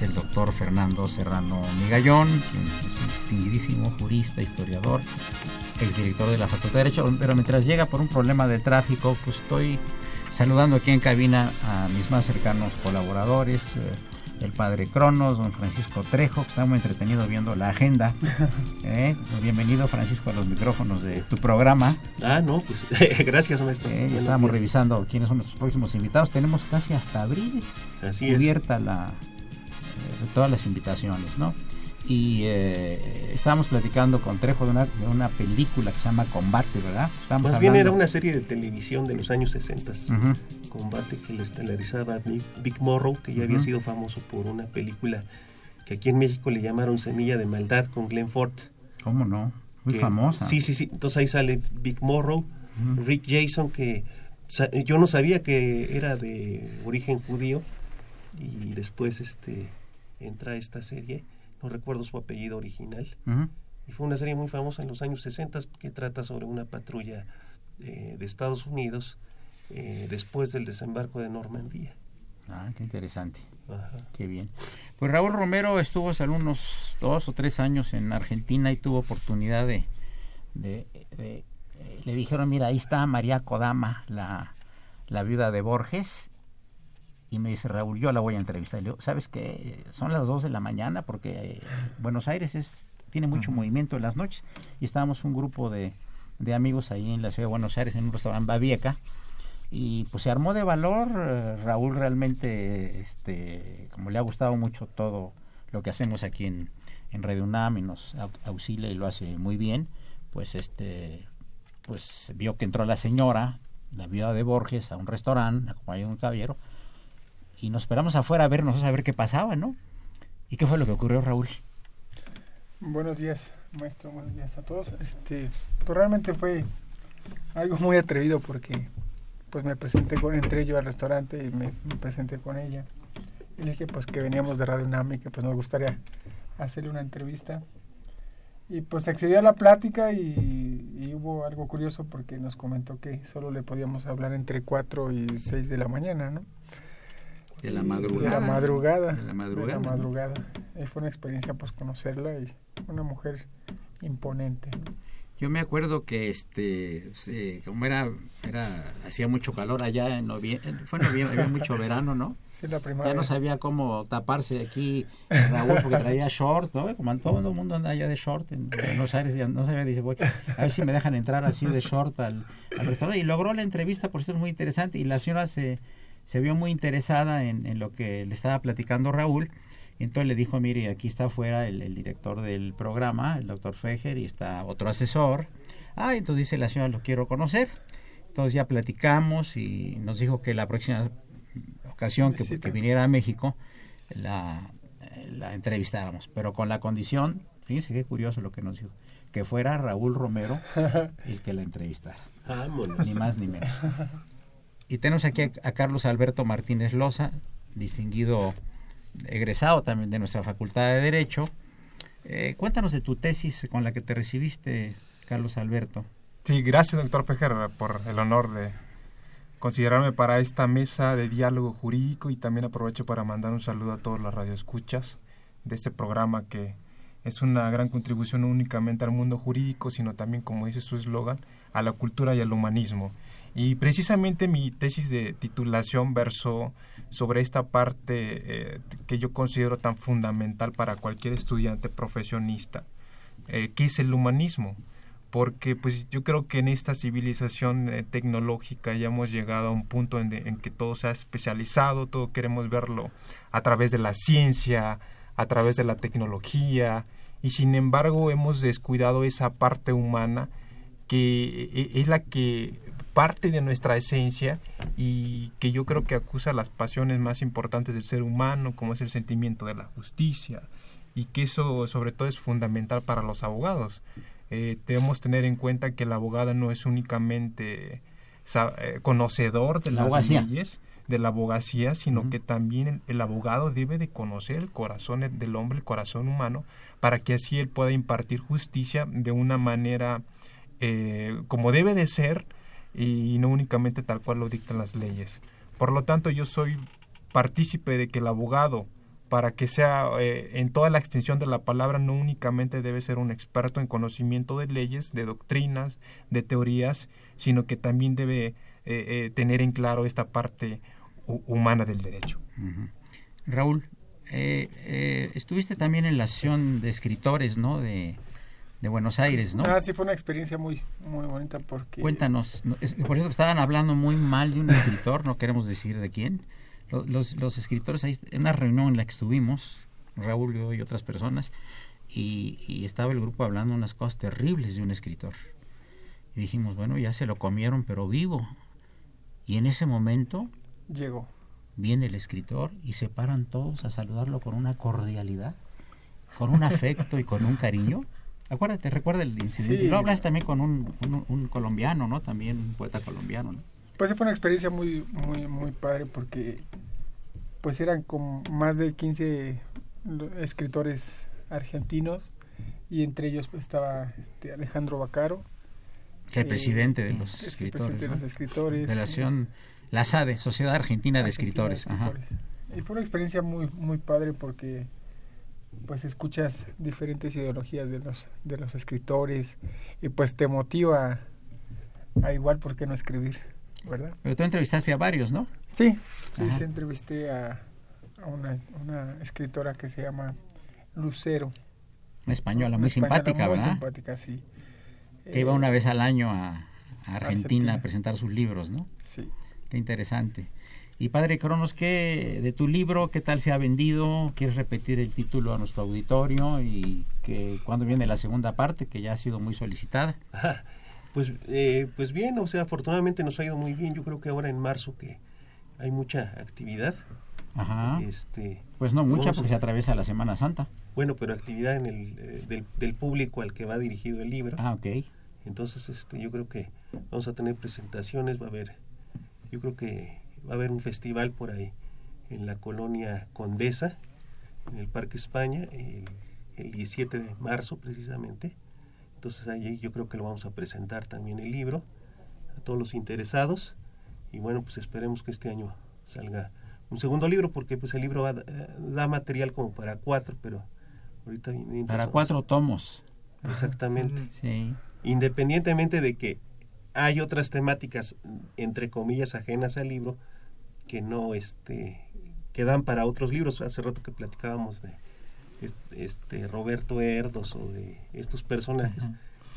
Es el doctor Fernando Serrano Migallón, es un distinguidísimo jurista, historiador, exdirector de la Facultad de Derecho, pero mientras llega por un problema de tráfico, pues estoy saludando aquí en cabina a mis más cercanos colaboradores, eh, el padre Cronos, don Francisco Trejo, que está muy entretenido viendo la agenda. Eh, bienvenido Francisco a los micrófonos de tu programa. Ah, no, pues gracias maestro. Eh, estamos revisando quiénes son nuestros próximos invitados. Tenemos casi hasta abril Así cubierta la, todas las invitaciones, ¿no? Y eh, estábamos platicando con Trejo de una, de una, película que se llama Combate, ¿verdad? Más bien era una serie de televisión de los años 60, Combate, que le estelarizaba Big Morrow, que ya había sido famoso por una película que aquí en México le llamaron Semilla de Maldad con Glenn Ford. ¿Cómo no? Muy famosa. Sí, sí, sí. Entonces ahí sale Big Morrow, Rick Jason, que yo no sabía que era de origen judío y después este entra esta serie, no recuerdo su apellido original, y fue una serie muy famosa en los años 60 que trata sobre una patrulla eh, de Estados Unidos eh, después del desembarco de Normandía. Ah, qué interesante. Qué bien. Pues Raúl Romero estuvo hace unos dos o tres años en Argentina y tuvo oportunidad de, de, eh, le dijeron, mira, ahí está María Kodama, la, la viuda de Borges, y me dice, Raúl, yo la voy a entrevistar. Y le digo, ¿sabes qué? Son las 2 de la mañana porque eh, Buenos Aires es, tiene mucho movimiento en las noches. Y estábamos un grupo de, de, amigos ahí en la ciudad de Buenos Aires, en un restaurante Babieca. Y pues se armó de valor. Eh, Raúl realmente, este, como le ha gustado mucho todo lo que hacemos aquí en, en Radio UNAM y nos auxilia y lo hace muy bien, pues este pues vio que entró la señora, la viuda de Borges, a un restaurante, acompañado de un caballero, y nos esperamos afuera a vernos, a ver qué pasaba, ¿no? ¿Y qué fue lo que ocurrió, Raúl? Buenos días, maestro, buenos días a todos. Este, pues realmente fue algo muy atrevido porque pues me presenté con, entré yo al restaurante y me, presenté con ella. Y le dije pues que veníamos de Radio UNAM que pues nos gustaría hacerle una entrevista. Y pues accedió a la plática y, y, hubo algo curioso porque nos comentó que solo le podíamos hablar entre 4 y 6 de la mañana, ¿no? De la madrugada. De la madrugada. De la madrugada. De la madrugada. fue una experiencia pues conocerla y una mujer imponente. Yo me acuerdo que este como era era hacía mucho calor allá en noviembre, fue en noviembre, había mucho verano, ¿no? Sí, la primavera. Ya no sabía cómo taparse aquí Raúl porque traía short, ¿no? Como todo el mundo anda allá de short en Buenos Aires, ya no sabía, dice, voy a ver si me dejan entrar así de short al, al restaurante y logró la entrevista, por eso es muy interesante y la señora se se vio muy interesada en, lo que le estaba platicando Raúl. Y entonces le dijo, mire, aquí está afuera el, director del programa, el doctor Fejer, y está otro asesor. Ah, entonces dice la señora, lo quiero conocer. Entonces ya platicamos y nos dijo que la próxima ocasión que, viniera a México, la, la entrevistáramos, pero con la condición, fíjense qué curioso lo que nos dijo, que fuera Raúl Romero el que la entrevistara. Ni más ni menos. Y tenemos aquí a, Carlos Alberto Martínez Loza, distinguido egresado también de nuestra Facultad de Derecho. Eh, cuéntanos de tu tesis con la que te recibiste, Carlos Alberto. Sí, gracias, doctor Pejer, por el honor de considerarme para esta mesa de diálogo jurídico y también aprovecho para mandar un saludo a todos los radioescuchas de este programa que es una gran contribución no únicamente al mundo jurídico, sino también, como dice su eslogan, a la cultura y al humanismo. Y precisamente mi tesis de titulación versó sobre esta parte eh, que yo considero tan fundamental para cualquier estudiante profesionista, eh, que es el humanismo. Porque pues yo creo que en esta civilización eh, tecnológica ya hemos llegado a un punto en, en, que todo se ha especializado, todo queremos verlo a través de la ciencia, a través de la tecnología, y sin embargo hemos descuidado esa parte humana que eh, es la que parte de nuestra esencia y que yo creo que acusa las pasiones más importantes del ser humano, como es el sentimiento de la justicia, y que eso sobre todo es fundamental para los abogados. Eh, debemos tener en cuenta que el abogado no es únicamente eh, conocedor de las leyes de la abogacía, sino que también el, abogado debe de conocer el corazón del hombre, el corazón humano, para que así él pueda impartir justicia de una manera eh, como debe de ser y no únicamente tal cual lo dictan las leyes. Por lo tanto, yo soy partícipe de que el abogado para que sea eh, en toda la extensión de la palabra no únicamente debe ser un experto en conocimiento de leyes, de doctrinas, de teorías, sino que también debe eh, eh, tener en claro esta parte humana del derecho. Raúl, estuviste también en la asociación de escritores, ¿no? De, de Buenos Aires, ¿no? Ah, sí, fue una experiencia muy, muy bonita porque... Cuéntanos, por eso estaban hablando muy mal de un escritor, no queremos decir de quién, los, los escritores, ahí, en una reunión en la que estuvimos, Raúl yo y otras personas, y, estaba el grupo hablando unas cosas terribles de un escritor. Y dijimos, bueno, ya se lo comieron, pero vivo. Y en ese momento llegó. Viene el escritor y se paran todos a saludarlo con una cordialidad, con un afecto y con un cariño. Acuérdate, recuerda el incidente. Lo hablas también con un, un, colombiano, ¿no? También un poeta colombiano, ¿no? Pues fue una experiencia muy, muy, muy padre porque pues eran como más de 15 escritores argentinos y entre ellos pues, estaba este Alejandro Bacaro. Que el presidente de los escritores. de los escritores. Relación, la SADE, Sociedad Argentina, de Escritores. Y fue una experiencia muy, muy padre porque pues escuchas diferentes ideologías de los, de los escritores y pues te motiva a igual, ¿por qué no escribir? ¿verdad? Pero tú entrevistaste a varios, ¿no? Sí, sí, entrevisté a, una, escritora que se llama Lucero. Una española muy simpática, muy ¿verdad? simpática, sí. Que iba una vez al año a, Argentina, a presentar sus libros, ¿no? Sí. Qué interesante. Y padre Cronos, ¿qué de tu libro? ¿Qué tal se ha vendido? ¿Quieres repetir el título a nuestro auditorio? ¿Y que cuándo viene la segunda parte, que ya ha sido muy solicitada? Pues, eh, pues bien, o sea, afortunadamente nos ha ido muy bien. Yo creo que ahora en marzo que hay mucha actividad. Ajá. Este, pues no mucha porque se atraviesa la Semana Santa. Bueno, pero actividad en el, eh, del, público al que va dirigido el libro. Ah, ok. Entonces, este, yo creo que vamos a tener presentaciones, va a haber, yo creo que va a haber un festival por ahí en la colonia Condesa, en el Parque España, el, el 17 de marzo precisamente entonces ahí yo creo que lo vamos a presentar también el libro a todos los interesados y bueno, pues esperemos que este año salga un segundo libro porque pues el libro da, material como para cuatro, pero ahorita... Para cuatro tomos. Exactamente. sí. Independientemente de que hay otras temáticas, entre comillas, ajenas al libro, que no, este, que dan para otros libros. Hace rato que platicábamos de este Roberto Erdos o de estos personajes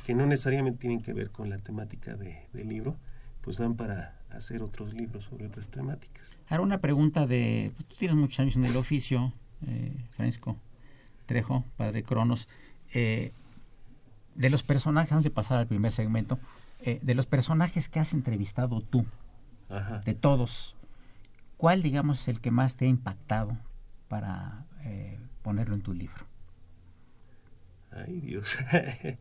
que no necesariamente tienen que ver con la temática de, del libro, pues dan para hacer otros libros sobre otras temáticas. Ahora una pregunta de, pues, tú tienes muchos años en el oficio, eh, Francisco Trejo, padre Cronos, eh, de los personajes, antes de pasar al primer segmento, eh, de los personajes que has entrevistado tú, de todos, ¿cuál digamos es el que más te ha impactado para ponerlo en tu libro? Ay, Dios.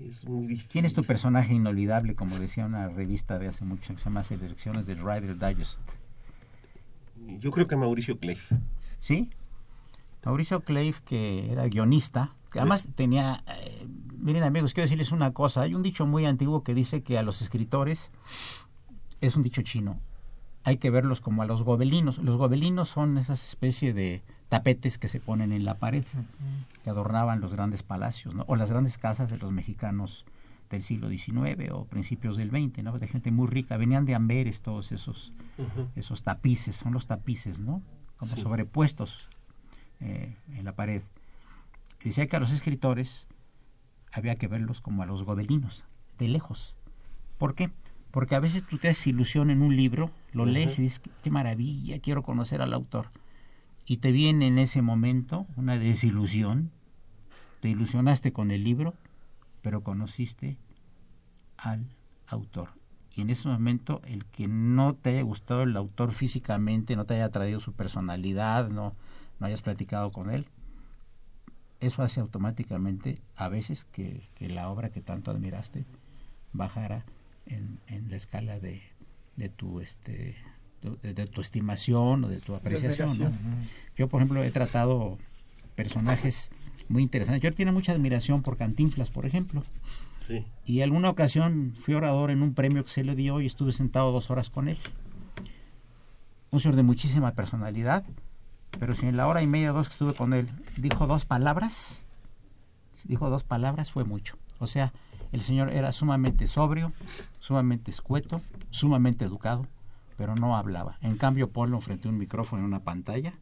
es muy difícil. ¿Quién es tu personaje inolvidable, como decía una revista de hace mucho, que se llama Selecciones del Rider Digest? Yo creo que Mauricio Cleif. ¿Sí? Mauricio Cleif, que era guionista, que además tenía... eh, miren amigos, quiero decirles una cosa. Hay un dicho muy antiguo que dice que a los escritores, es un dicho chino, hay que verlos como a los gobelinos. Los gobelinos son esas especie de tapetes que se ponen en la pared, que adornaban los grandes palacios, ¿no? o las grandes casas de los mexicanos del siglo XIX o principios del XX, ¿no? de gente muy rica. Venían de Amberes todos esos, esos tapices, son los tapices, ¿no? Como Sí. sobrepuestos eh, en la pared. Decía que a los escritores había que verlos como a los gobelinos, de lejos. ¿Por qué? Porque a veces tú te haces ilusión en un libro, lo lees y dices, "Qué- maravilla, quiero conocer al autor. Y te viene en ese momento una desilusión, te ilusionaste con el libro, pero conociste al autor. Y en ese momento, el que no te haya gustado el autor físicamente, no te haya traído su personalidad, no, no hayas platicado con él, eso hace automáticamente a veces que, que la obra que tanto admiraste bajara en, en la escala de, de tu este de, de tu estimación o de tu apreciación. ¿no? Yo, por ejemplo, he tratado personajes muy interesantes. Yo tengo mucha admiración por Cantinflas, por ejemplo. Sí. Y alguna ocasión fui orador en un premio que se le dio y estuve sentado dos horas con él. Un señor de muchísima personalidad, pero si en la hora y media, dos que estuve con él, dijo dos palabras, dijo dos palabras, fue mucho. O sea, el señor era sumamente sobrio, sumamente escueto, sumamente educado, pero no hablaba. En cambio, ponlo frente a un micrófono en una pantalla,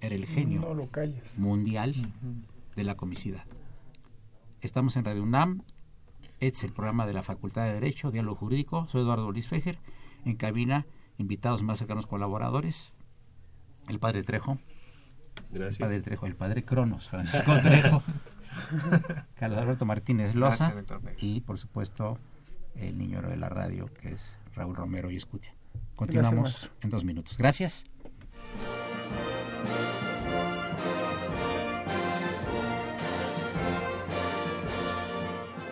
era el genio No lo calles. mundial de la comicidad. Estamos en Radio UNAM, este es el programa de la Facultad de Derecho, Diálogo Jurídico, soy Eduardo Luis Fejer, en cabina, invitados más cercanos colaboradores, el padre Trejo, el Gracias. padre Trejo, el padre Cronos, Francisco Trejo, Carlos Alberto Martínez Loza Gracias, y por supuesto el niño de la radio que es Raúl Romero y Escutia. Continuamos en dos minutos. Gracias.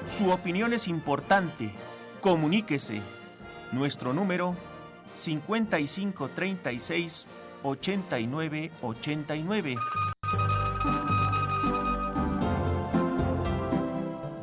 Su opinión es importante. Comuníquese. Nuestro número 5536 8989.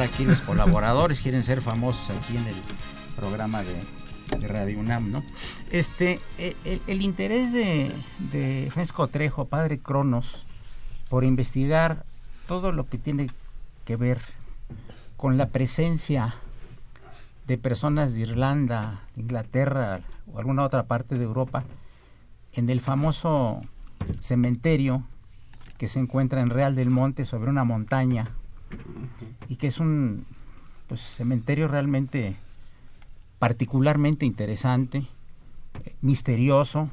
Aquí los colaboradores, quieren ser famosos aquí en el programa de, Radio UNAM, ¿no? Este, e, el, interés de, Francisco Trejo, padre Cronos, por investigar todo lo que tiene que ver con la presencia de personas de Irlanda, Inglaterra o alguna otra parte de Europa en el famoso cementerio que se encuentra en Real del Monte sobre una montaña y que es un pues, cementerio realmente particularmente interesante, misterioso,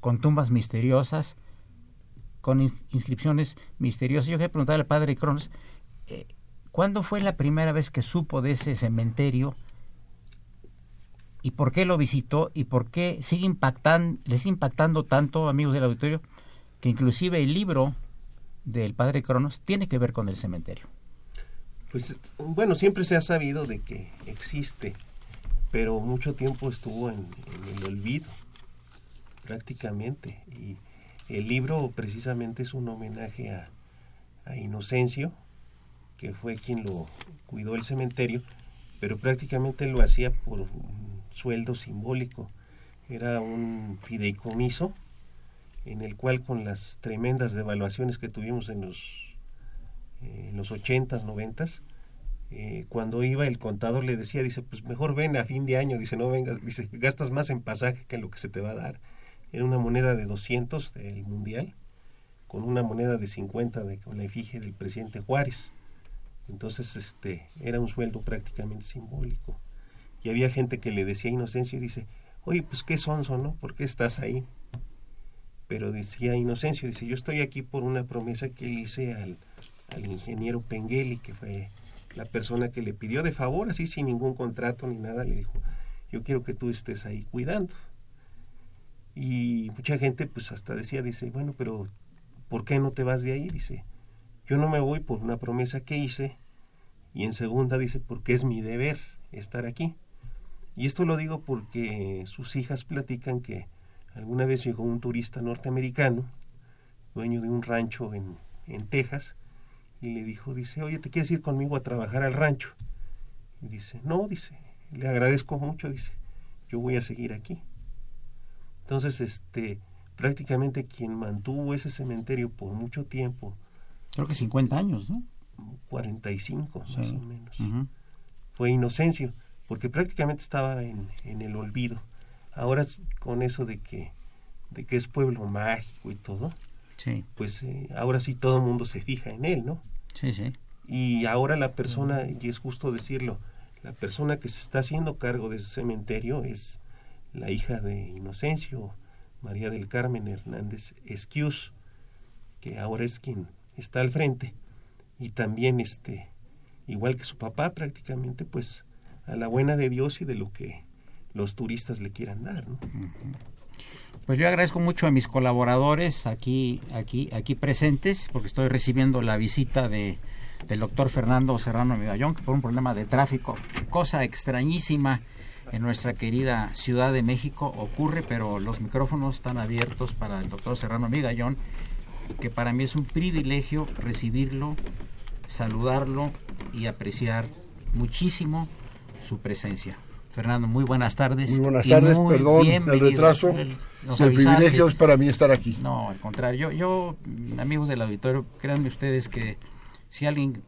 con tumbas misteriosas, con in- inscripciones misteriosas. Yo quería preguntarle al padre Cronos, eh, ¿cuándo fue la primera vez que supo de ese cementerio? ¿Y por qué lo visitó? ¿Y por qué sigue impactando, le sigue impactando tanto, amigos del auditorio, que inclusive el libro del padre Cronos tiene que ver con el cementerio? Pues es- bueno, siempre se ha sabido de que existe, pero mucho tiempo estuvo en, el olvido, prácticamente. Y el libro precisamente es un homenaje a, a Inocencio, que fue quien lo cuidó el cementerio, pero prácticamente lo hacía por un sueldo simbólico. Era un fideicomiso en el cual con las tremendas devaluaciones que tuvimos en los en los 80s, 90s, eh, cuando iba el contador le decía, dice, pues mejor ven a fin de año, dice, no vengas, dice, gastas más en pasaje que en lo que se te va a dar. Era una moneda de 200 del Mundial, con una moneda de 50 de, con la efigie del presidente Juárez. Entonces, este, era un sueldo prácticamente simbólico. Y había gente que le decía a Inocencio y dice, oye, pues qué sonso, ¿no? ¿Por qué estás ahí? Pero decía Inocencio, dice, yo estoy aquí por una promesa que le hice al, al ingeniero Pengueli, que fue la persona que le pidió de favor, así sin ningún contrato ni nada, le dijo, yo quiero que tú estés ahí cuidando. Y mucha gente pues hasta decía, dice, bueno, pero ¿por qué no te vas de ahí? Dice, yo no me voy por una promesa que hice y en segunda dice, porque es mi deber estar aquí. Y esto lo digo porque sus hijas platican que alguna vez llegó un turista norteamericano, dueño de un rancho en, en Texas, y le dijo, dice, oye, ¿te quieres ir conmigo a trabajar al rancho? Y dice, no, dice, le agradezco mucho, dice, yo voy a seguir aquí. Entonces, este, prácticamente quien mantuvo ese cementerio por mucho tiempo, Creo que 50 años, ¿no? 45 más Sí. o menos, fue Inocencio, porque prácticamente estaba en, en el olvido. Ahora con eso de que, de que es pueblo mágico y todo, Sí, pues eh, ahora sí todo el mundo se fija en él, ¿no? sí, sí. Y ahora la persona, y es justo decirlo, la persona que se está haciendo cargo de ese cementerio es la hija de Inocencio, María del Carmen Hernández Esquius, que ahora es quien está al frente. Y también, este, igual que su papá, prácticamente, pues, a la buena de Dios y de lo que los turistas le quieran dar, ¿no? Pues yo agradezco mucho a mis colaboradores aquí, aquí, aquí presentes, porque estoy recibiendo la visita de, del doctor Fernando Serrano Medallón, que por un problema de tráfico, cosa extrañísima en nuestra querida Ciudad de México ocurre, pero los micrófonos están abiertos para el doctor Serrano Migallón, que para mí es un privilegio recibirlo, saludarlo y apreciar muchísimo su presencia. Fernando, muy buenas tardes. Muy buenas tardes, muy perdón el retraso. El- privilegio es para mí estar aquí. No, al contrario. Yo, yo, amigos del auditorio, créanme ustedes que si alguien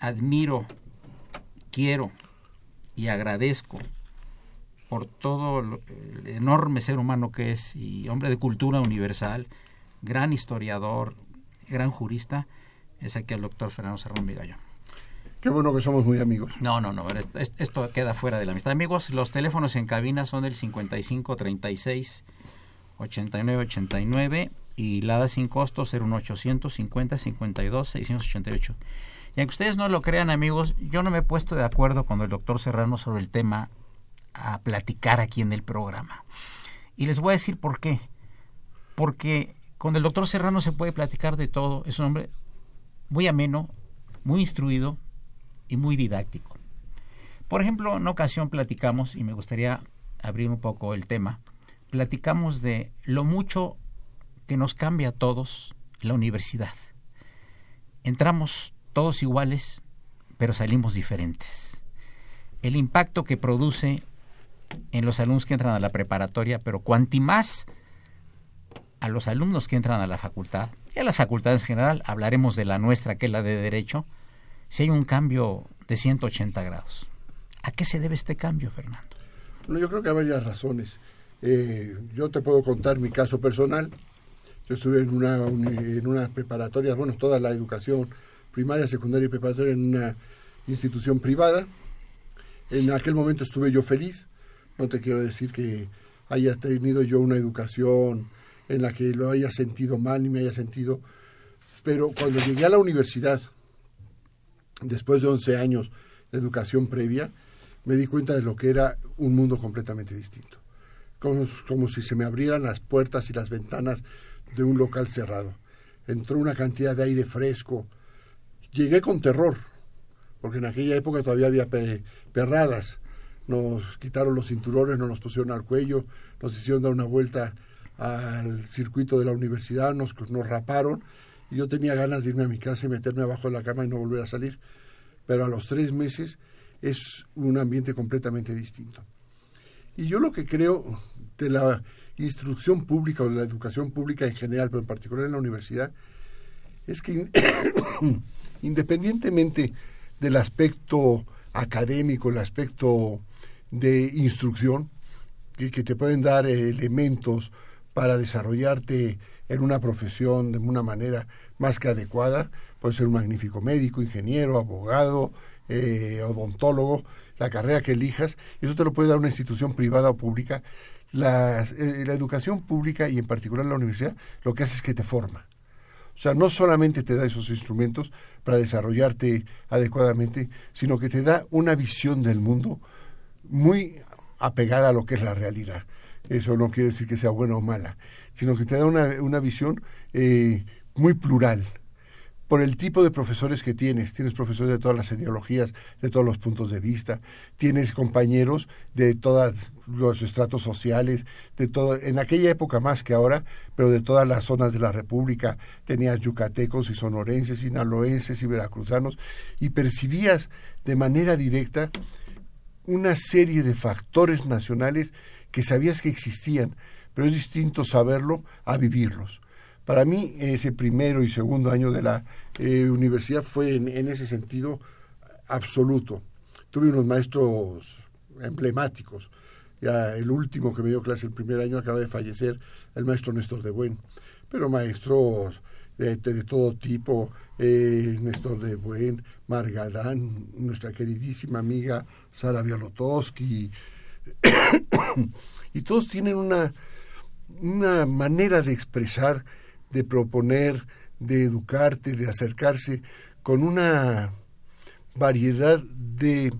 admiro, quiero y agradezco por todo lo- el enorme ser humano que es y hombre de cultura universal, gran historiador, gran jurista, es aquí el doctor Fernando Serrón Vigallón. Qué bueno que somos muy amigos. No, no, no, esto, queda fuera de la amistad. Amigos, los teléfonos en cabina son el 55 36 89 89 y la da sin costo 01850 52 688. Y aunque ustedes no lo crean, amigos, yo no me he puesto de acuerdo con el doctor Serrano sobre el tema a platicar aquí en el programa. Y les voy a decir por qué. Porque con el doctor Serrano se puede platicar de todo. Es un hombre muy ameno, muy instruido y muy didáctico. Por ejemplo, en ocasión platicamos, y me gustaría abrir un poco el tema, platicamos de lo mucho que nos cambia a todos la universidad. Entramos todos iguales pero salimos diferentes. El impacto que produce en los alumnos que entran a la preparatoria, pero cuanti más a los alumnos que entran a la facultad, y a las facultades en general, hablaremos de la nuestra, que es la de Derecho, si hay un cambio de 180 grados. ¿A qué se debe este cambio, Fernando? No, yo creo que hay varias razones. Eh, yo te puedo contar mi caso personal. Yo estuve en una, en una preparatoria, bueno, toda la educación primaria, secundaria y preparatoria en una institución privada. En aquel momento estuve yo feliz. No te quiero decir que haya tenido yo una educación en la que lo haya sentido mal ni me haya sentido. Pero cuando llegué a la universidad, después de 11 años de educación previa, me di cuenta de lo que era un mundo completamente distinto. Como, como si se me abrieran las puertas y las ventanas de un local cerrado. Entró una cantidad de aire fresco. Llegué con terror, porque en aquella época todavía había perradas. Nos quitaron los cinturones, nos los pusieron al cuello, nos hicieron dar una vuelta al circuito de la universidad, nos, nos raparon yo tenía ganas de irme a mi casa y meterme abajo de la cama y no volver a salir. Pero a los tres meses es un ambiente completamente distinto. Y yo lo que creo de la instrucción pública o de la educación pública en general, pero en particular en la universidad, es que independientemente del aspecto académico, el aspecto de instrucción, que, que te pueden dar elementos para desarrollarte en una profesión de una manera más que adecuada, puede ser un magnífico médico, ingeniero, abogado, eh, odontólogo, la carrera que elijas, eso te lo puede dar una institución privada o pública. La, eh, la educación pública y en particular la universidad lo que hace es que te forma. O sea, no solamente te da esos instrumentos para desarrollarte adecuadamente, sino que te da una visión del mundo muy apegada a lo que es la realidad. Eso no quiere decir que sea buena o mala, sino que te da una, una visión eh, muy plural por el tipo de profesores que tienes. Tienes profesores de todas las ideologías, de todos los puntos de vista. Tienes compañeros de todos los estratos sociales, de todo, en aquella época más que ahora, pero de todas las zonas de la República. Tenías yucatecos y sonorenses, sinaloenses y veracruzanos, y percibías de manera directa una serie de factores nacionales que sabías que existían, pero es distinto saberlo a vivirlos. Para mí, ese primero y segundo año de la eh, universidad fue en, ese sentido absoluto. Tuve unos maestros emblemáticos. Ya el último que me dio clase el primer año acaba de fallecer, el maestro Néstor de Buen. Pero maestros de, todo tipo, eh, Néstor de Buen, Margalán, nuestra queridísima amiga Sara Bialotowski, y todos tienen una, una manera de expresar, de proponer, de educarte, de acercarse con una variedad de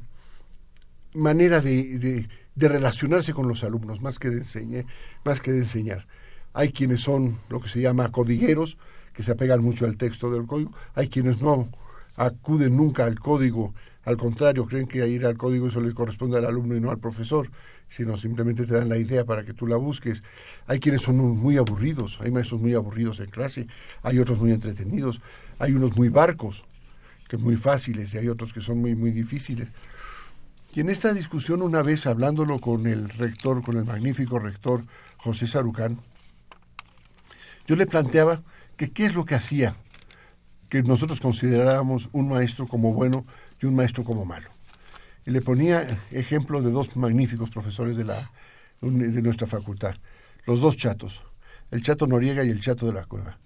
manera de, de, relacionarse con los alumnos, más que, de enseñar, más que de enseñar. Hay quienes son lo que se llama codigueros, que se apegan mucho al texto del código, hay quienes no acuden nunca al código, al contrario, creen que ir al código eso le corresponde al alumno y no al profesor sino simplemente te dan la idea para que tú la busques. Hay quienes son muy aburridos, hay maestros muy aburridos en clase, hay otros muy entretenidos, hay unos muy barcos, que muy fáciles, y hay otros que son muy, muy difíciles. Y en esta discusión, una vez hablándolo con el rector, con el magnífico rector José Sarucán, yo le planteaba que qué es lo que hacía que nosotros consideráramos un maestro como bueno y un maestro como malo y le ponía ejemplo de dos magníficos profesores de, la, de nuestra facultad, los dos chatos, el chato Noriega y el chato de la Cueva,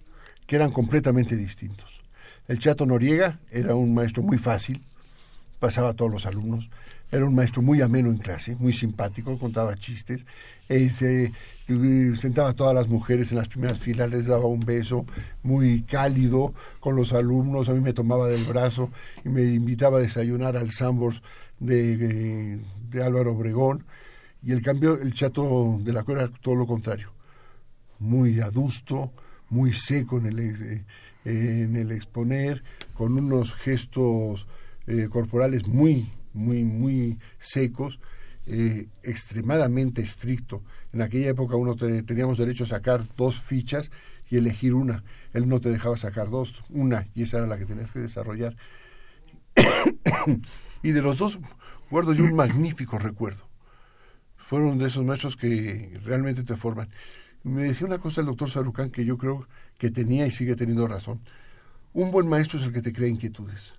que eran completamente distintos. El chato Noriega era un maestro muy fácil, pasaba a todos los alumnos, era un maestro muy ameno en clase, muy simpático, contaba chistes, eh, se sentaba a todas las mujeres en las primeras filas, les daba un beso muy cálido con los alumnos, a mí me tomaba del brazo y me invitaba a desayunar al Sambors de, de, Álvaro Obregón, y el cambio, el chato de la cueva todo lo contrario, muy adusto, muy seco en el, eh, en el exponer, con unos gestos eh, corporales muy, muy, muy secos, eh, extremadamente estricto. En aquella época uno teníamos derecho a sacar dos fichas y elegir una. Él no te dejaba sacar dos, una, y esa era la que tenías que desarrollar. y de los dos guardo yo un magnífico recuerdo. Fueron de esos maestros que realmente te forman. Me decía una cosa el doctor Sarucán que yo creo que tenía y sigue teniendo razón. Un buen maestro es el que te crea inquietudes.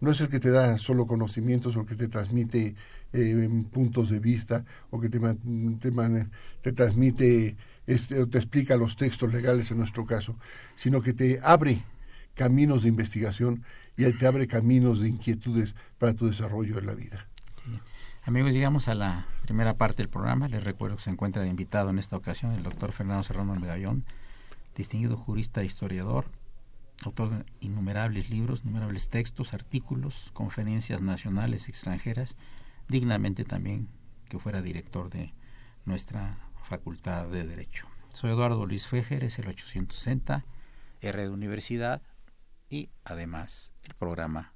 No es el que te da solo conocimientos o que te transmite eh, puntos de vista o que te, te, te transmite, este, te explica los textos legales en nuestro caso, sino que te abre caminos de investigación y te abre caminos de inquietudes para tu desarrollo en la vida. Amigos, llegamos a la primera parte del programa. Les recuerdo que se encuentra de invitado en esta ocasión el doctor Fernando Serrano Medallón, distinguido jurista e historiador, autor de innumerables libros, innumerables textos, artículos, conferencias nacionales extranjeras, dignamente también que fuera director de nuestra Facultad de Derecho. Soy Eduardo Luis Fejer, es el 860, R de Universidad y además el programa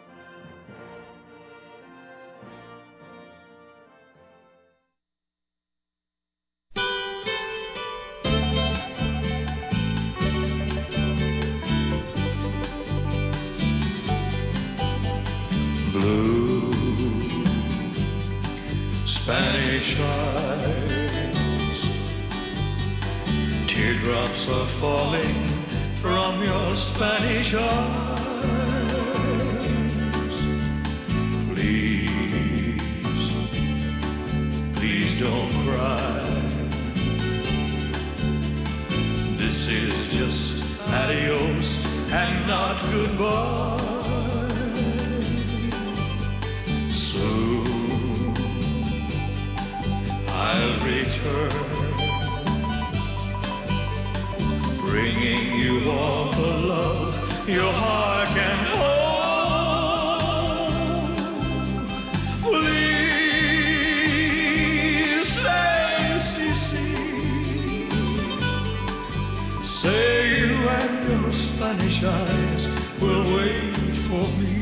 Will wait for me.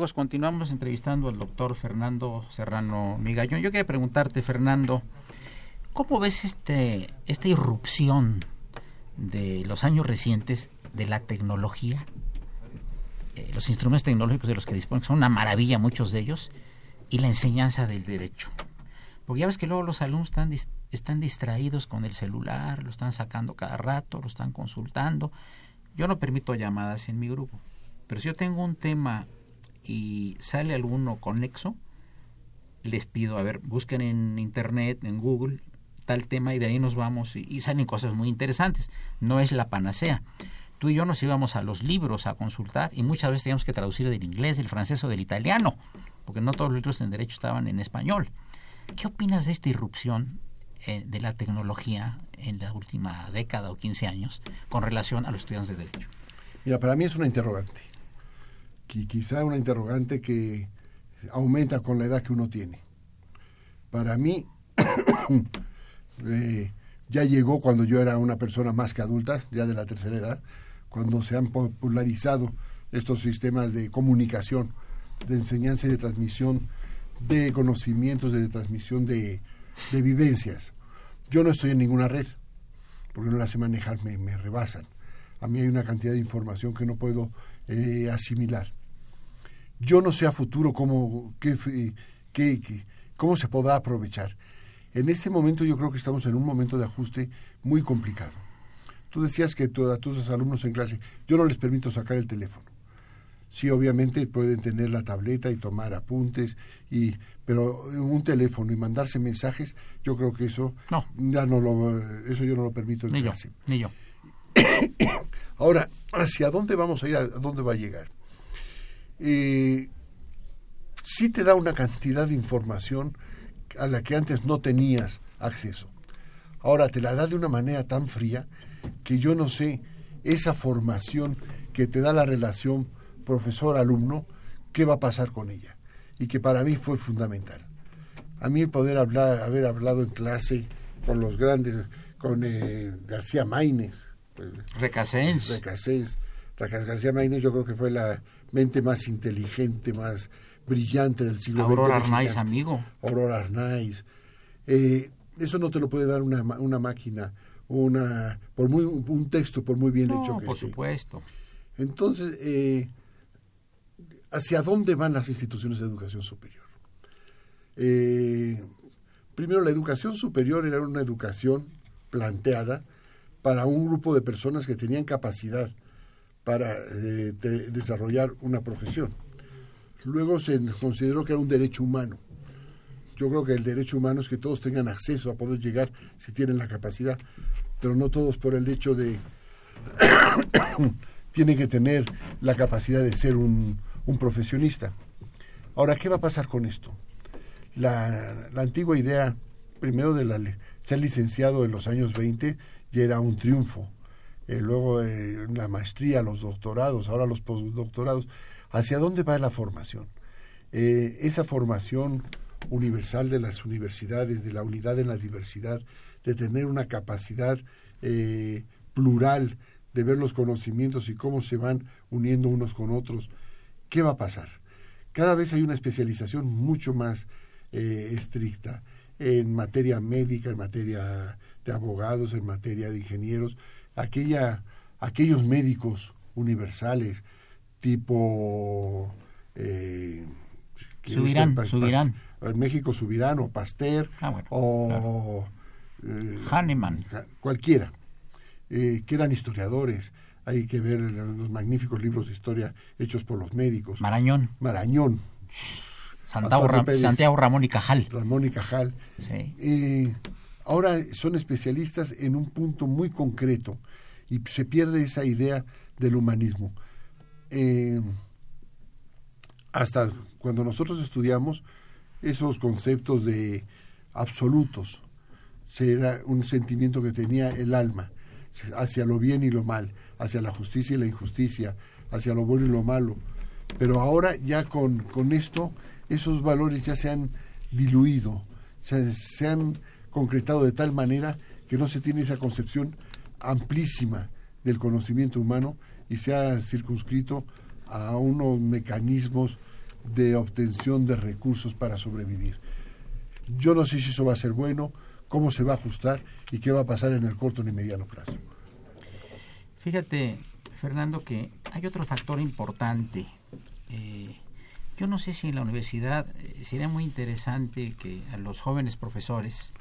Amigos, continuamos entrevistando al doctor Fernando Serrano Migallón. Yo quería preguntarte, Fernando, ¿cómo ves este, esta irrupción de los años recientes de la tecnología? Eh, los instrumentos tecnológicos de los que disponen, que son una maravilla muchos de ellos, y la enseñanza del derecho. Porque ya ves que luego los alumnos están, dis- están distraídos con el celular, lo están sacando cada rato, lo están consultando. Yo no permito llamadas en mi grupo, pero si yo tengo un tema y sale alguno conexo, les pido, a ver, busquen en internet, en Google, tal tema y de ahí nos vamos y, salen cosas muy interesantes. No es la panacea. Tú y yo nos íbamos a los libros a consultar y muchas veces teníamos que traducir del inglés, del francés o del italiano, porque no todos los libros en derecho estaban en español. ¿Qué opinas de esta irrupción eh, de la tecnología en la última década o 15 años con relación a los estudiantes de derecho? Mira, para mí es una interrogante. Qui- quizá una interrogante que aumenta con la edad que uno tiene. Para mí, eh, ya llegó cuando yo era una persona más que adulta, ya de la tercera edad, cuando se han popularizado estos sistemas de comunicación, de enseñanza y de transmisión de conocimientos, de transmisión de, de vivencias. Yo no estoy en ninguna red, porque no las sé manejar, me, me rebasan. A mí hay una cantidad de información que no puedo eh, asimilar. Yo no sé a futuro cómo, qué, fe- qué- qué- cómo se podrá aprovechar. En este momento yo creo que estamos en un momento de ajuste muy complicado. Tú decías que a tus alumnos en clase, yo no les permito sacar el teléfono. Sí, obviamente pueden tener la tableta y tomar apuntes, y, pero un teléfono y mandarse mensajes, yo creo que eso No. ya no lo, eso yo no lo permito en Ni yo, clase. ni yo. Ahora, ¿hacia dónde vamos a ir? ¿A dónde va a llegar? Eh, sí te da una cantidad de información a la que antes no tenías acceso. Ahora te la da de una manera tan fría que yo no sé esa formación que te da la relación profesor-alumno, qué va a pasar con ella. Y que para mí fue fundamental. A mí poder hablar, haber hablado en clase con los grandes, con eh, García Maínez, Recasens. Recasens. Recas- García Maínez yo creo que fue la mente más inteligente, más brillante del siglo XX. Aurora. Arnaiz, amigo. Aurora Arnaiz. Eh, eso no te lo puede dar una, una máquina, una por muy un texto por muy bien No, hecho que por esté. supuesto. Entonces, eh, ¿hacia dónde van las instituciones de educación superior? Eh, primero, la educación superior era una educación planteada para un grupo de personas que tenían capacidad para eh, de- desarrollar una profesión. Luego se consideró que era un derecho humano. Yo creo que el derecho humano es que todos tengan acceso a poder llegar si tienen la capacidad, pero no todos por el hecho de tienen que tener la capacidad de ser un, un profesionista. Ahora, ¿qué va a pasar con esto? La, antigua idea, primero de la, ser licenciado en los años 20, ya era un triunfo. Eh, luego eh, la maestría, los doctorados, ahora los postdoctorados. ¿Hacia dónde va la formación? Eh, esa formación universal de las universidades, de la unidad en la diversidad, de tener una capacidad plural, de ver los conocimientos y cómo se van uniendo unos con otros. ¿Qué va a pasar? Cada vez hay una especialización mucho más estricta en materia médica, en materia de abogados, en materia de ingenieros, aquella, aquellos médicos universales tipo eh, Subirán, Subirán. en México Subirán o Pasteur Ah, bueno, o eh, Hahnemann. cualquiera eh, que eran historiadores hay que ver los magníficos libros de historia hechos por los médicos Marañón. Marañón Santiago, Antonio Ram- Pérez. Santiago Ramón y Cajal. Ramón y Cajal Sí. Ahora son especialistas en un punto muy concreto y se pierde esa idea del humanismo. Eh, hasta cuando nosotros estudiamos esos conceptos de absolutos, era un sentimiento que tenía el alma hacia lo bien y lo mal, hacia la justicia y la injusticia, hacia lo bueno y lo malo. Pero ahora ya con, con esto, esos valores ya se han diluido, se, se han concretado de tal manera que no se tiene esa concepción amplísima del conocimiento humano y se ha circunscrito a unos mecanismos de obtención de recursos para sobrevivir. Yo no sé si eso va a ser bueno, cómo se va a ajustar y qué va a pasar en el corto ni mediano plazo. Fíjate, Fernando, que hay otro factor importante. Eh, yo no sé si en la universidad eh, sería muy interesante que a los jóvenes profesores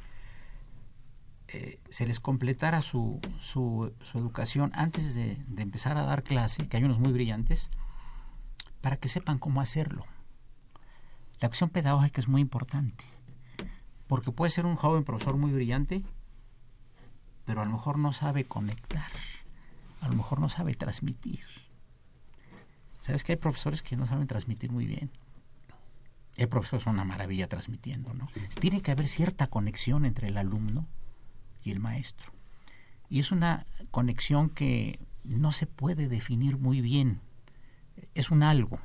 eh, se les completara su, su, educación antes de, empezar a dar clase, que hay unos muy brillantes, para que sepan cómo hacerlo. La acción pedagógica es muy importante, porque puede ser un joven profesor muy brillante, pero a lo mejor no sabe conectar, a lo mejor no sabe transmitir. ¿Sabes que hay profesores que no saben transmitir muy bien? Hay profesores una maravilla transmitiendo, ¿no? Tiene que haber cierta conexión entre el alumno y el maestro. Y es una conexión que no se puede definir muy bien. Es un algo.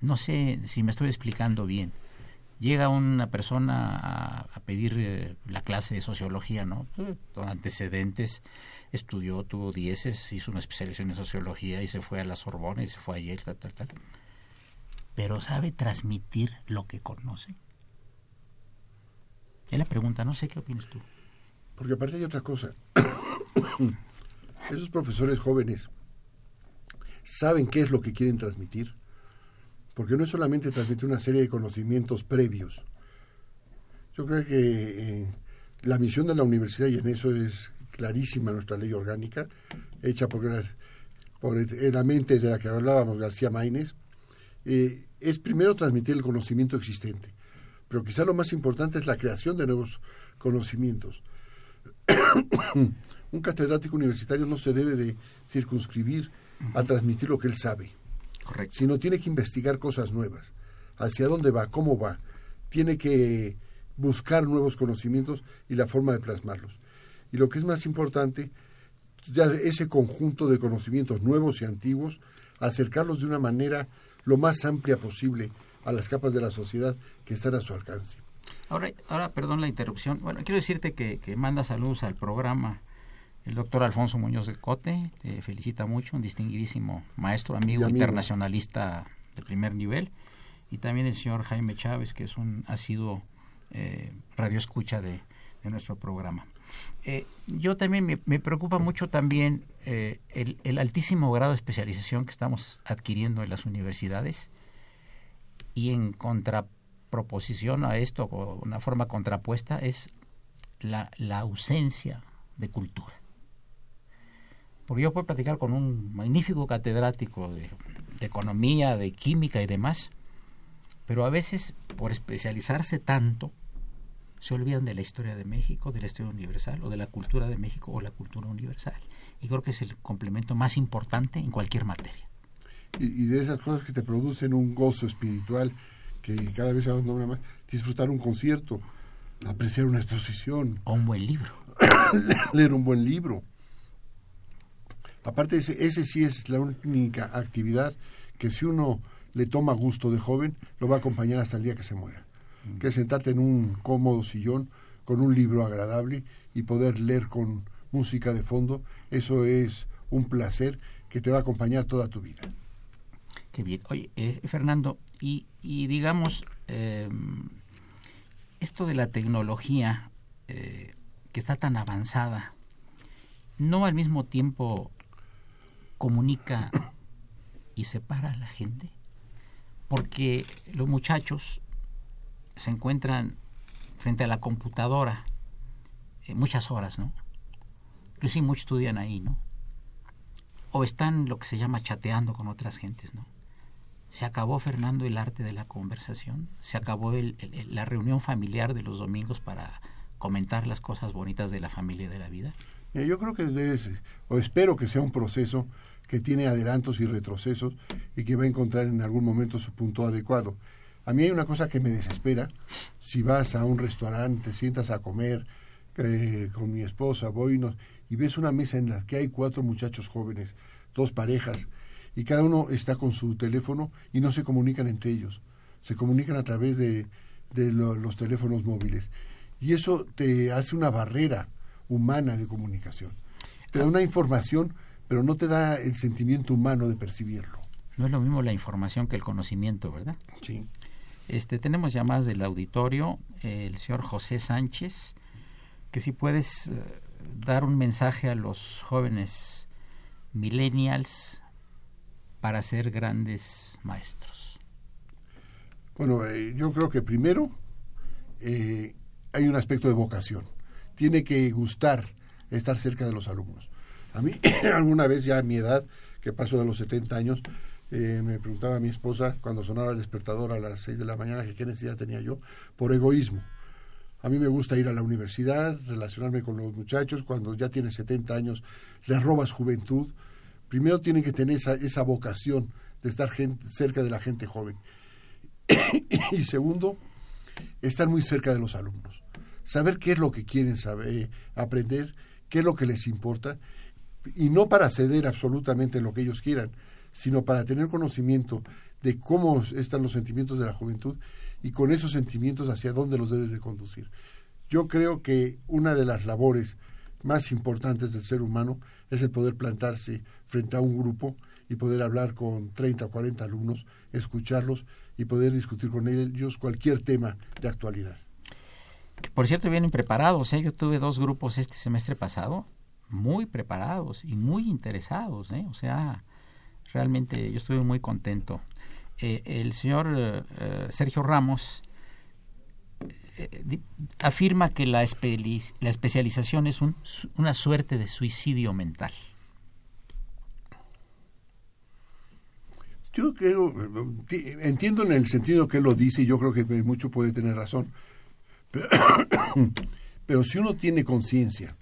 No sé si me estoy explicando bien. Llega una persona a, a pedir eh, la clase de sociología, ¿no? Con antecedentes, estudió, tuvo dieces, hizo una especialización en sociología y se fue a la Sorbona y se fue ayer, tal, tal, tal. Pero sabe transmitir lo que conoce. Es la pregunta, no sé qué opinas tú. Porque aparte hay otra cosa. Esos profesores jóvenes saben qué es lo que quieren transmitir. Porque no es solamente transmitir una serie de conocimientos previos. Yo creo que eh, la misión de la universidad, y en eso es clarísima nuestra ley orgánica, hecha por, por la mente de la que hablábamos, García Maínez, eh, es primero transmitir el conocimiento existente. Pero quizá lo más importante es la creación de nuevos conocimientos. Un catedrático universitario no se debe de circunscribir a transmitir lo que él sabe, Correcto. sino tiene que investigar cosas nuevas. Hacia dónde va, cómo va. Tiene que buscar nuevos conocimientos y la forma de plasmarlos. Y lo que es más importante, ya ese conjunto de conocimientos nuevos y antiguos, acercarlos de una manera lo más amplia posible a las capas de la sociedad que están a su alcance. Ahora, ahora perdón la interrupción. Bueno, quiero decirte que, que manda saludos al programa el doctor Alfonso Muñoz de Cote, te felicita mucho, un distinguidísimo maestro, amigo, amigo. internacionalista de primer nivel, y también el señor Jaime Chávez, que es un ha sido eh, radioescucha de, de nuestro programa. Eh, yo también me, me, preocupa mucho también eh, el, el, altísimo grado de especialización que estamos adquiriendo en las universidades y en contraproposición a esto, una forma contrapuesta, es la, ausencia de cultura. Porque yo puedo platicar con un magnífico catedrático de, de economía, de química y demás, pero a veces por especializarse tanto, se olvidan de la historia de México, de la historia universal o de la cultura de México o la cultura universal. Y creo que es el complemento más importante en cualquier materia. Y, y de esas cosas que te producen un gozo espiritual, que cada vez se nombra más, disfrutar un concierto, apreciar una exposición. O un buen libro. leer un buen libro. Aparte, ese, ese sí es la única actividad que si uno le toma gusto de joven, lo va a acompañar hasta el día que se muera que es sentarte en un cómodo sillón con un libro agradable y poder leer con música de fondo, eso es un placer que te va a acompañar toda tu vida. Qué bien. Oye, eh, Fernando, y, digamos, eh, esto de la tecnología eh, que está tan avanzada, ¿no al mismo tiempo comunica y separa a la gente? Porque los muchachos se encuentran frente a la computadora eh, muchas horas, ¿no? Inclusive muchos estudian ahí, ¿no? O están lo que se llama chateando con otras gentes, ¿no? Se acabó, Fernando, el arte de la conversación, se acabó la reunión familiar de los domingos para comentar las cosas bonitas de la familia y de la vida. Yo creo que ser, o espero que sea un proceso que tiene adelantos y retrocesos y que va a encontrar en algún momento su punto adecuado. A mí hay una cosa que me desespera. Si vas a un restaurante, te sientas a comer eh, con mi esposa, voy y ves una mesa en la que hay cuatro muchachos jóvenes, dos parejas, y cada uno está con su teléfono y no se comunican entre ellos. Se comunican a través de, de lo, los teléfonos móviles. Y eso te hace una barrera humana de comunicación. Te da una información, pero no te da el sentimiento humano de percibirlo. No es lo mismo la información que el conocimiento, ¿verdad? Sí. Este, tenemos llamadas del auditorio, el señor José Sánchez, que si puedes eh, dar un mensaje a los jóvenes millennials para ser grandes maestros. Bueno, eh, yo creo que primero eh, hay un aspecto de vocación. Tiene que gustar estar cerca de los alumnos. A mí, alguna vez ya a mi edad, que paso de los 70 años, eh, me preguntaba a mi esposa cuando sonaba el despertador a las 6 de la mañana que qué necesidad tenía yo por egoísmo. A mí me gusta ir a la universidad, relacionarme con los muchachos. Cuando ya tienes 70 años, les robas juventud. Primero tienen que tener esa, vocación de estar cerca de la gente joven. y segundo, estar muy cerca de los alumnos. Saber qué es lo que quieren saber, aprender, qué es lo que les importa y no para ceder absolutamente lo que ellos quieran, sino para tener conocimiento de cómo están los sentimientos de la juventud y con esos sentimientos hacia dónde los debes de conducir. Yo creo que una de las labores más importantes del ser humano es el poder plantarse frente a un grupo y poder hablar con 30 o 40 alumnos, escucharlos y poder discutir con ellos cualquier tema de actualidad. Por cierto vienen preparados, ¿eh? yo tuve dos grupos este semestre pasado, muy preparados y muy interesados, ¿eh? o sea, realmente yo estuve muy contento. Eh, el señor eh, Sergio Ramos afirma que la, la especialización es un- una suerte de suicidio mental. Yo creo, ti- entiendo en el sentido que él lo dice y yo creo que mucho puede tener razón. Pero, si uno tiene conciencia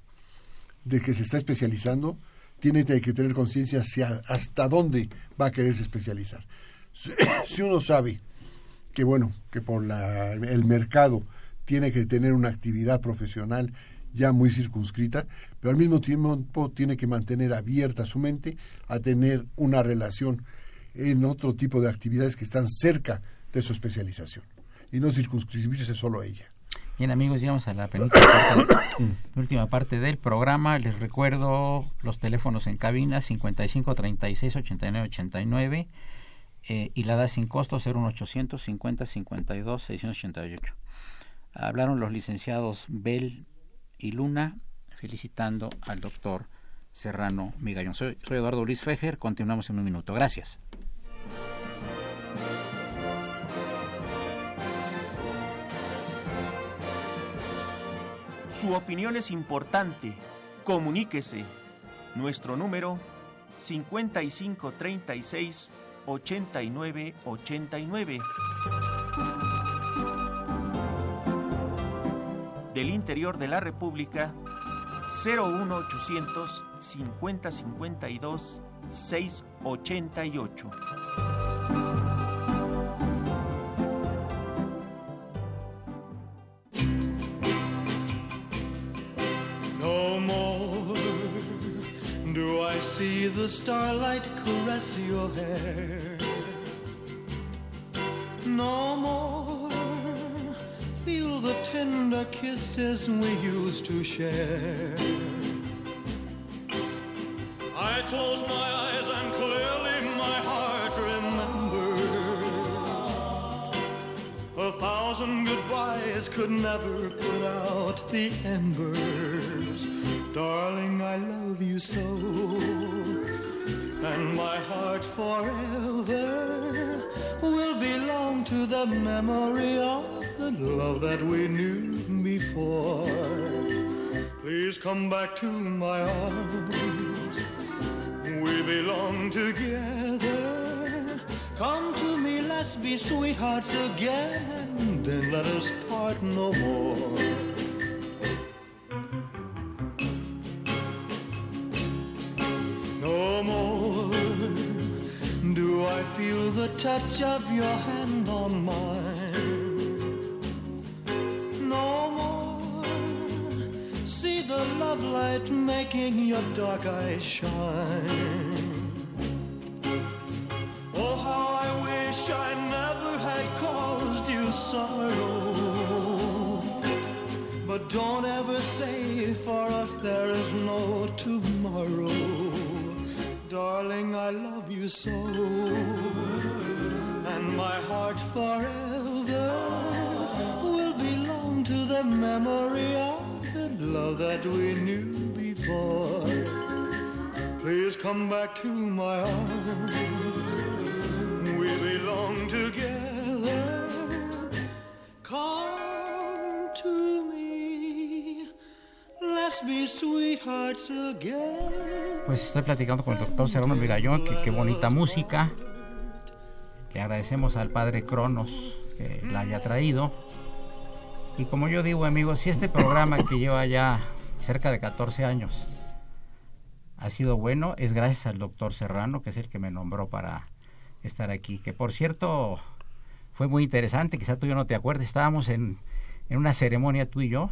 de que se está especializando, tiene que tener conciencia hasta dónde va a quererse especializar. Si uno sabe que bueno, que por la, el mercado tiene que tener una actividad profesional ya muy circunscrita, pero al mismo tiempo tiene que mantener abierta su mente a tener una relación en otro tipo de actividades que están cerca de su especialización y no circunscribirse solo a ella. Bien amigos, llegamos a la penúltima parte, última parte del programa. Les recuerdo los teléfonos en cabina 55 36 89 89 eh, y la da sin costo 01800 50 52 688. Hablaron los licenciados Bell y Luna felicitando al doctor Serrano Migallón. Soy, Eduardo Luis Fejer, continuamos en un minuto. Gracias. Su opinión es importante. Comuníquese. Nuestro número 5536 8989. Del interior de la República 01800 5052 688. No more do I see the starlight caress your hair. Tender kisses we used to share. I close my eyes and clearly my heart remembers. A thousand goodbyes could never put out the embers. Darling, I love you so. And my heart forever will belong to the memory of the love that we knew before. Please come back to my arms. We belong together. Come to me, let's be sweethearts again, then let us part no more. No more do I feel the touch of your hand on mine. Making your dark eyes shine. Oh, how I wish I never had caused you sorrow. But don't ever say for us there is no tomorrow. Darling, I love you so. And my heart forever will belong to the memory of the love that we knew Please come back to my arms. We belong together. Come to me. Let's be sweethearts again. Pues estoy platicando con el doctor Serrano Mirayón, que qué bonita música. Le agradecemos al padre Cronos que la haya traído. Y como yo digo, amigos, si este programa que lleva ya cerca de 14 años ha sido bueno, es gracias al doctor Serrano, que es el que me nombró para estar aquí. Que por cierto, fue muy interesante, quizá tú ya no te acuerdes, estábamos en, en una ceremonia tú y yo,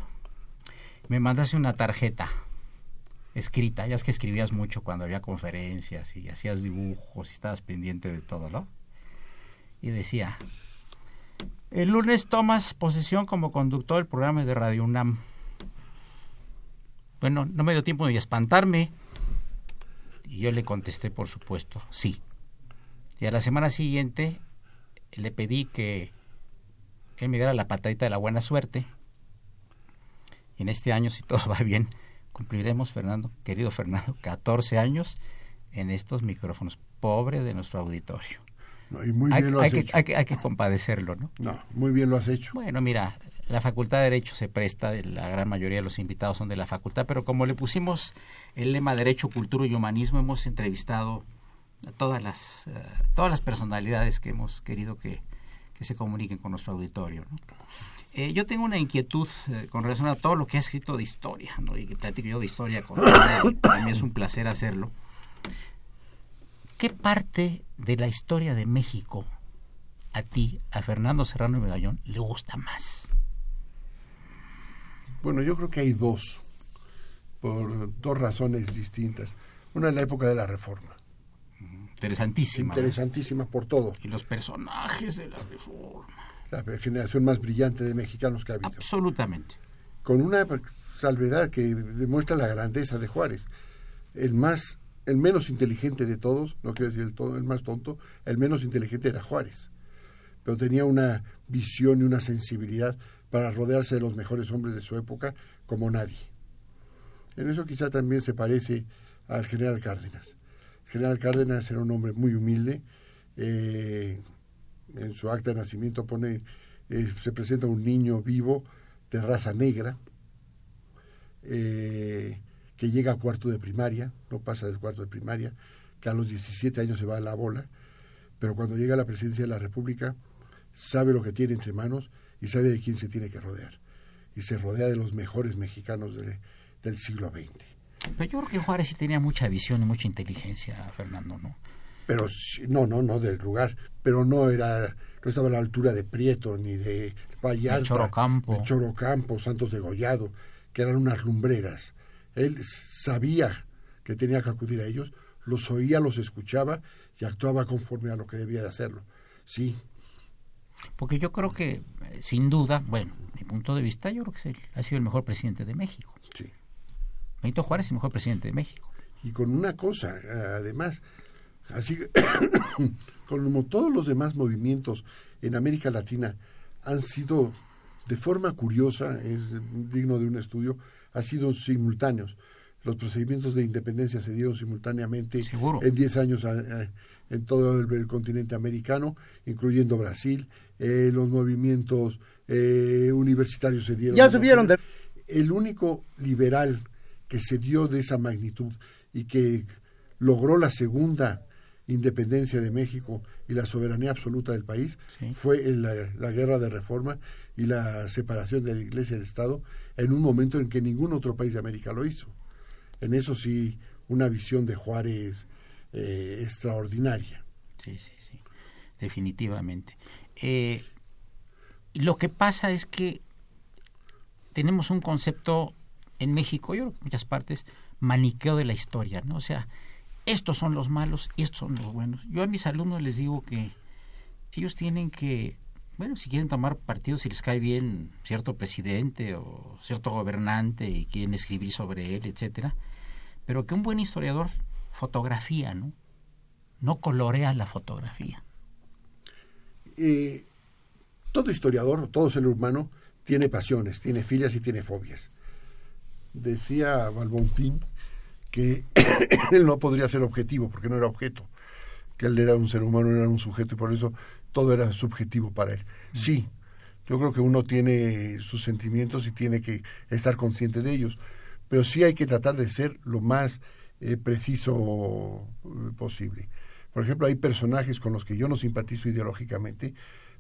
me mandaste una tarjeta escrita, ya es que escribías mucho cuando había conferencias y hacías dibujos y estabas pendiente de todo, ¿no? Y decía, el lunes tomas posesión como conductor del programa de Radio UNAM. Bueno, no me dio tiempo ni de espantarme. Y yo le contesté, por supuesto, sí. Y a la semana siguiente le pedí que él me diera la patadita de la buena suerte. Y en este año, si todo va bien, cumpliremos, Fernando, querido Fernando, 14 años en estos micrófonos. Pobre de nuestro auditorio. y muy bien hay, lo has hecho. hay, que, hay que compadecerlo, ¿no? No, muy bien lo has hecho. Bueno, mira, la Facultad de Derecho se presta, la gran mayoría de los invitados son de la facultad, pero como le pusimos el lema Derecho, Cultura y Humanismo, hemos entrevistado a todas las, uh, todas las personalidades que hemos querido que, que se comuniquen con nuestro auditorio. Eh, yo tengo una inquietud eh, con relación a todo lo que ha escrito de historia, ¿no? y que platico yo de historia con para mí es un placer hacerlo. ¿Qué parte de la historia de México a ti, a Fernando Serrano Medallón, le gusta más? Bueno, yo creo que hay dos, por dos razones distintas. Una es la época de la Reforma. Interesantísima. Interesantísima ¿no? por todo. Y los personajes de la Reforma. La generación más brillante de mexicanos que ha habido. Absolutamente. Con una salvedad que demuestra la grandeza de Juárez. El más, el menos inteligente de todos, no quiero decir el, todo, el más tonto, el menos inteligente era Juárez. Pero tenía una visión y una sensibilidad para rodearse de los mejores hombres de su época como nadie. En eso quizá también se parece al general Cárdenas. El general Cárdenas era un hombre muy humilde. Eh, en su acta de nacimiento pone, eh, se presenta un niño vivo de raza negra eh, que llega a cuarto de primaria, no pasa del cuarto de primaria, que a los 17 años se va a la bola, pero cuando llega a la presidencia de la República sabe lo que tiene entre manos y sabe de quién se tiene que rodear. Y se rodea de los mejores mexicanos de, del siglo XX. Pero yo creo que Juárez sí tenía mucha visión y mucha inteligencia, Fernando, ¿no? Pero no, no, no del lugar. Pero no era, no estaba a la altura de Prieto ni de Vallarta, de Chorocampo, de Chorocampo, Santos Degollado, que eran unas lumbreras. Él sabía que tenía que acudir a ellos, los oía, los escuchaba y actuaba conforme a lo que debía de hacerlo. Sí, porque yo creo que, sin duda, bueno, mi punto de vista, yo creo que ha sido el mejor presidente de México. Sí. Benito Juárez es el mejor presidente de México. Y con una cosa, además, así como todos los demás movimientos en América Latina han sido, de forma curiosa, es digno de un estudio, han sido simultáneos. Los procedimientos de independencia se dieron simultáneamente ¿Seguro? en 10 años en todo el, el, continente americano, incluyendo Brasil. Eh, los movimientos eh, universitarios se dieron. Ya subieron de... El único liberal que se dio de esa magnitud y que logró la segunda independencia de México y la soberanía absoluta del país sí. fue la, la, guerra de reforma y la separación de la Iglesia y del Estado en un momento en que ningún otro país de América lo hizo. En eso sí, una visión de Juárez eh, extraordinaria. Sí, sí, sí, definitivamente. Eh, lo que pasa es que tenemos un concepto en México, yo creo que en muchas partes, maniqueo de la historia, ¿no? O sea, estos son los malos y estos son los buenos. Yo a mis alumnos les digo que ellos tienen que, bueno, si quieren tomar partido, si les cae bien cierto presidente o cierto gobernante y quieren escribir sobre él, etcétera, pero que un buen historiador fotografía, ¿no? No colorea la fotografía. Eh, todo historiador, todo ser humano, tiene pasiones, tiene filias y tiene fobias. Decía Balbontín que él no podría ser objetivo porque no era objeto, que él era un ser humano, era un sujeto y por eso todo era subjetivo para él. Sí, yo creo que uno tiene sus sentimientos y tiene que estar consciente de ellos, pero sí hay que tratar de ser lo más eh, preciso posible. Por ejemplo, hay personajes con los que yo no simpatizo ideológicamente,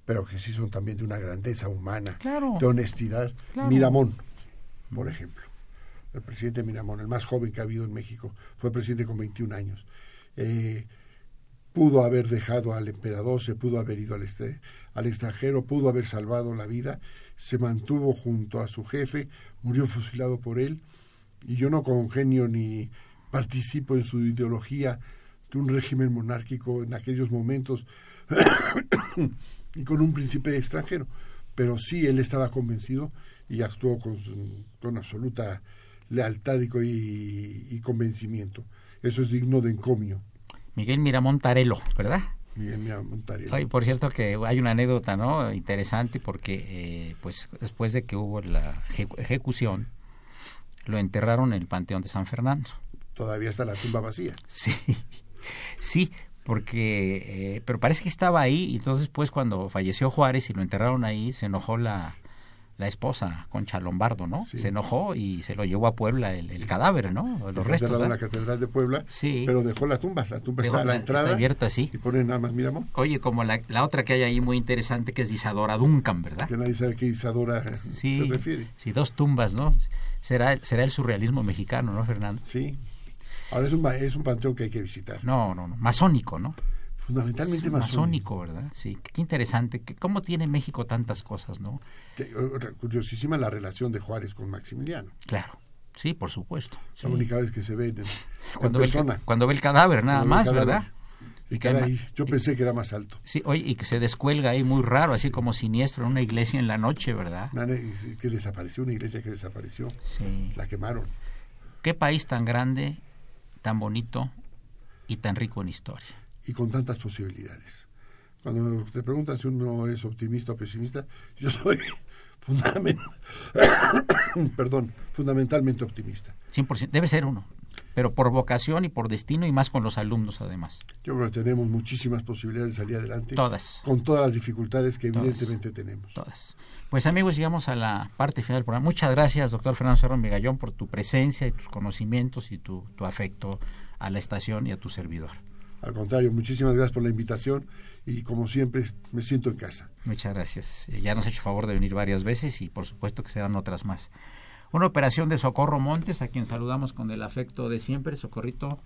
pero que sí son también de una grandeza humana, claro. de honestidad. Claro. Miramón, por ejemplo. El presidente Miramón, el más joven que ha habido en México, fue presidente con 21 años. Eh, pudo haber dejado al emperador, se pudo haber ido al, este, al extranjero, pudo haber salvado la vida, se mantuvo junto a su jefe, murió fusilado por él y yo no congenio ni participo en su ideología de un régimen monárquico en aquellos momentos y con un príncipe extranjero, pero sí él estaba convencido y actuó con, con absoluta lealtad y, y, convencimiento. Eso es digno de encomio. Miguel Miramontarelo, ¿verdad? Miguel Miramontarelo. Ay, por cierto que hay una anécdota, ¿no? Interesante porque, eh, pues, después de que hubo la ejecución, lo enterraron en el Panteón de San Fernando. Todavía está la tumba vacía. Sí, sí, porque, eh, pero parece que estaba ahí, y entonces pues cuando falleció Juárez y lo enterraron ahí, se enojó la, la esposa, Concha Lombardo, ¿no? Se enojó y se lo llevó a Puebla el, cadáver, ¿no? Los restos. en la Catedral de Puebla, sí. pero dejó la tumba, la tumba está a la, entrada. Está abierta, sí. Y pone nada más Miramón. Oye, como la, la, otra que hay ahí muy interesante, que es Isadora Duncan, ¿verdad? Que nadie sabe a qué Isadora se refiere. Sí, dos tumbas, ¿no? Será, será el surrealismo mexicano, ¿no, Fernando? Sí. Ahora es un, es un panteón que hay que visitar. No, no, no. Masónico, ¿no? Fundamentalmente es masónico. ¿verdad? Sí, qué interesante. ¿Cómo tiene México tantas cosas, no? Curiosísima la relación de Juárez con Maximiliano. Claro. Sí, por supuesto. La única vez que se ve en, cuando persona. Ve el, cuando ve el cadáver, nada más, ¿verdad? Y, que yo pensé que era más alto. Sí, oye, y que se descuelga ahí muy raro, así como siniestro en una iglesia en la noche, ¿verdad? Que desapareció, una iglesia que desapareció. Sí. La quemaron. ¿Qué país tan grande, tan bonito y tan rico en historia? Y con tantas posibilidades. Cuando te preguntan si uno es optimista o pesimista, yo soy Perdón, fundamentalmente optimista. 100%, debe ser uno pero por vocación y por destino y más con los alumnos además. Yo creo que tenemos muchísimas posibilidades de salir adelante. Todas. Con todas las dificultades que evidentemente tenemos. Todas. Pues amigos, llegamos a la parte final del programa. Muchas gracias, doctor Fernando Cerro Migallón, por tu presencia y tus conocimientos y tu, tu afecto a la estación y a tu servidor. Al contrario, muchísimas gracias por la invitación y como siempre me siento en casa. Muchas gracias. Ya nos ha hecho favor de venir varias veces y por supuesto que serán otras más. Una operación de Socorro Montes, a quien saludamos con el afecto de siempre. Socorrito,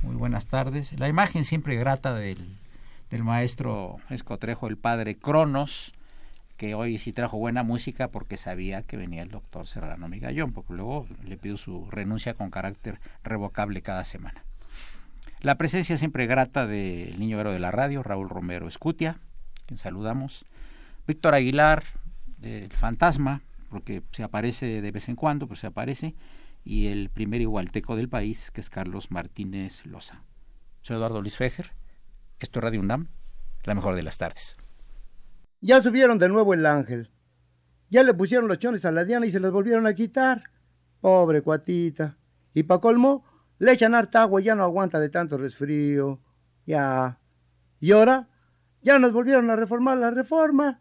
muy buenas tardes. La imagen siempre grata del, del maestro escotrejo, el padre Cronos, que hoy sí trajo buena música porque sabía que venía el doctor Serrano Migallón, porque luego le pido su renuncia con carácter revocable cada semana. La presencia siempre grata del niño héroe de la radio, Raúl Romero Escutia, quien saludamos. Víctor Aguilar, del Fantasma, porque se aparece de vez en cuando, pues se aparece, y el primer igualteco del país, que es Carlos Martínez Loza. Soy Eduardo Luis Fejer, esto es Radio UNAM, la mejor de las tardes. Ya subieron de nuevo el ángel. Ya le pusieron los chones a la Diana y se los volvieron a quitar. Pobre cuatita. Y pa' colmo, le echan harta agua y ya no aguanta de tanto resfrío. Ya. Y ahora, ya nos volvieron a reformar la reforma.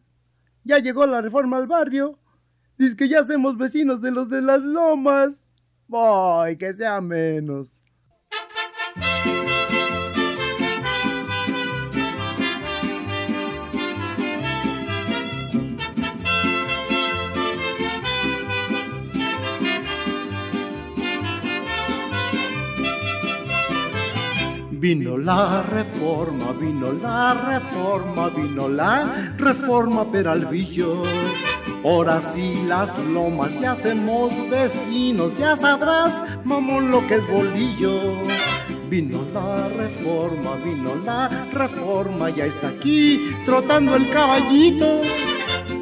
Ya llegó la reforma al barrio. Dice que ya somos vecinos de los de las lomas. Voy, que sea menos. Vino la reforma, vino la reforma, vino la reforma Peralvillo. Ahora sí las lomas ya hacemos vecinos, ya sabrás, mamón, lo que es bolillo. Vino la reforma, vino la reforma, ya está aquí trotando el caballito.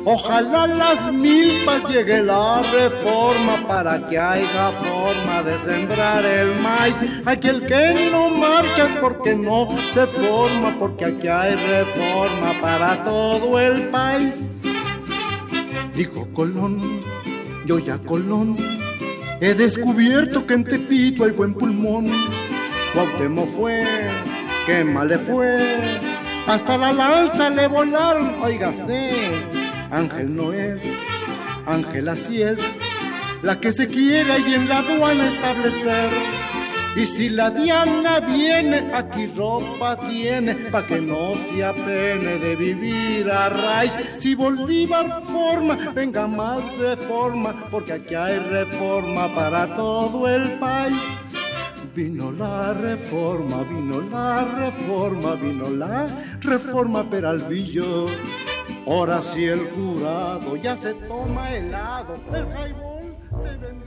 Ojalá las milpas llegue la reforma para que haya forma de sembrar el maíz. Aquel que no marchas porque no se forma, porque aquí hay reforma para todo el país. Dijo Colón, yo ya Colón, he descubierto que en Tepito hay buen pulmón. Cuauhtémoc fue, qué mal le fue, hasta la lanza le volaron, oigaste. Ángel no es, Ángel así es, la que se quiere ahí en la aduana establecer. Y si la Diana viene, aquí ropa tiene, pa' que no se apene de vivir a raíz. Si Bolívar forma, venga más reforma, porque aquí hay reforma para todo el país. Vino la reforma, vino la reforma, vino la reforma Peralvillo. Ahora sí el curado ya se toma helado, el jaibol se vende